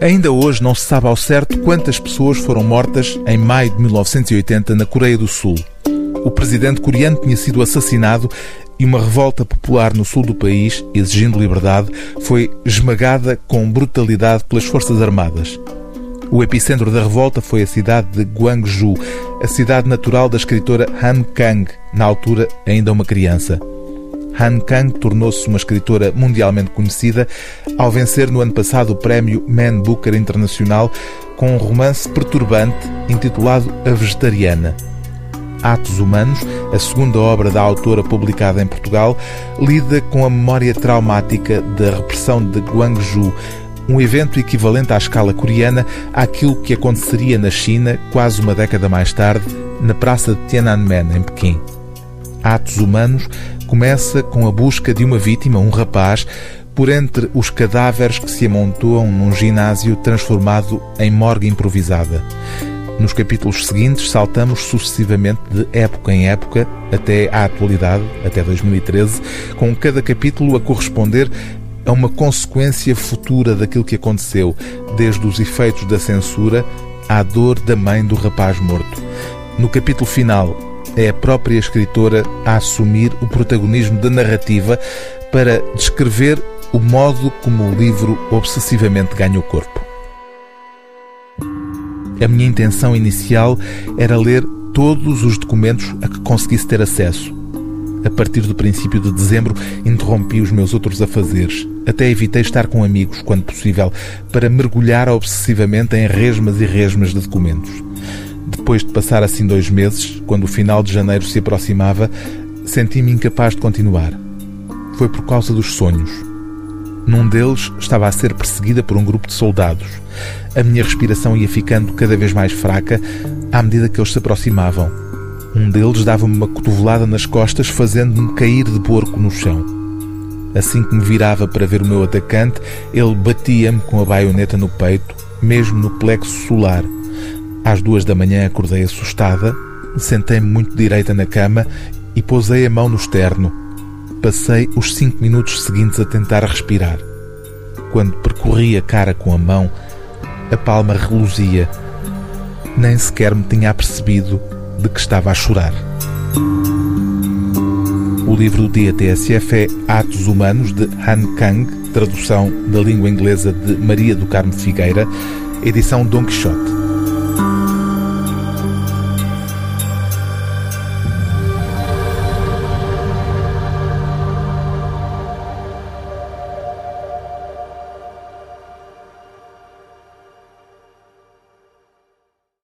Ainda hoje não se sabe ao certo quantas pessoas foram mortas em maio de 1980 na Coreia do Sul. O presidente coreano tinha sido assassinado e uma revolta popular no sul do país, exigindo liberdade, foi esmagada com brutalidade pelas Forças Armadas. O epicentro da revolta foi a cidade de Gwangju, a cidade natural da escritora Han Kang, na altura ainda uma criança. Han Kang tornou-se uma escritora mundialmente conhecida ao vencer no ano passado o prémio Man Booker Internacional com um romance perturbante intitulado A Vegetariana. Atos Humanos, a segunda obra da autora publicada em Portugal, lida com a memória traumática da repressão de Guangzhou, um evento equivalente à escala coreana àquilo que aconteceria na China quase uma década mais tarde, na praça de Tiananmen, em Pequim. Atos Humanos começa com a busca de uma vítima, um rapaz, por entre os cadáveres que se amontoam num ginásio transformado em morgue improvisada. Nos capítulos seguintes, saltamos sucessivamente de época em época até à atualidade, até 2013, com cada capítulo a corresponder a uma consequência futura daquilo que aconteceu, desde os efeitos da censura à dor da mãe do rapaz morto. No capítulo final, é a própria escritora a assumir o protagonismo da narrativa para descrever o modo como o livro obsessivamente ganha o corpo. A minha intenção inicial era ler todos os documentos a que conseguisse ter acesso. A partir do princípio de dezembro, interrompi os meus outros afazeres. Até evitei estar com amigos, quando possível, para mergulhar obsessivamente em resmas e resmas de documentos. Depois de passar assim dois meses, quando o final de janeiro se aproximava, senti-me incapaz de continuar. Foi por causa dos sonhos. Num deles estava a ser perseguida por um grupo de soldados. A minha respiração ia ficando cada vez mais fraca à medida que eles se aproximavam. Um deles dava-me uma cotovelada nas costas, fazendo-me cair de porco no chão. Assim que me virava para ver o meu atacante, ele batia-me com a baioneta no peito, mesmo no plexo solar. Às duas da manhã acordei assustada, sentei-me muito direita na cama e pousei a mão no externo. Passei os cinco minutos seguintes a tentar respirar. Quando percorri a cara com a mão, a palma reluzia. Nem sequer me tinha apercebido de que estava a chorar. O livro do dia TSF é Atos Humanos, de Han Kang, tradução da língua inglesa de Maria do Carmo Figueira, edição Don Quixote.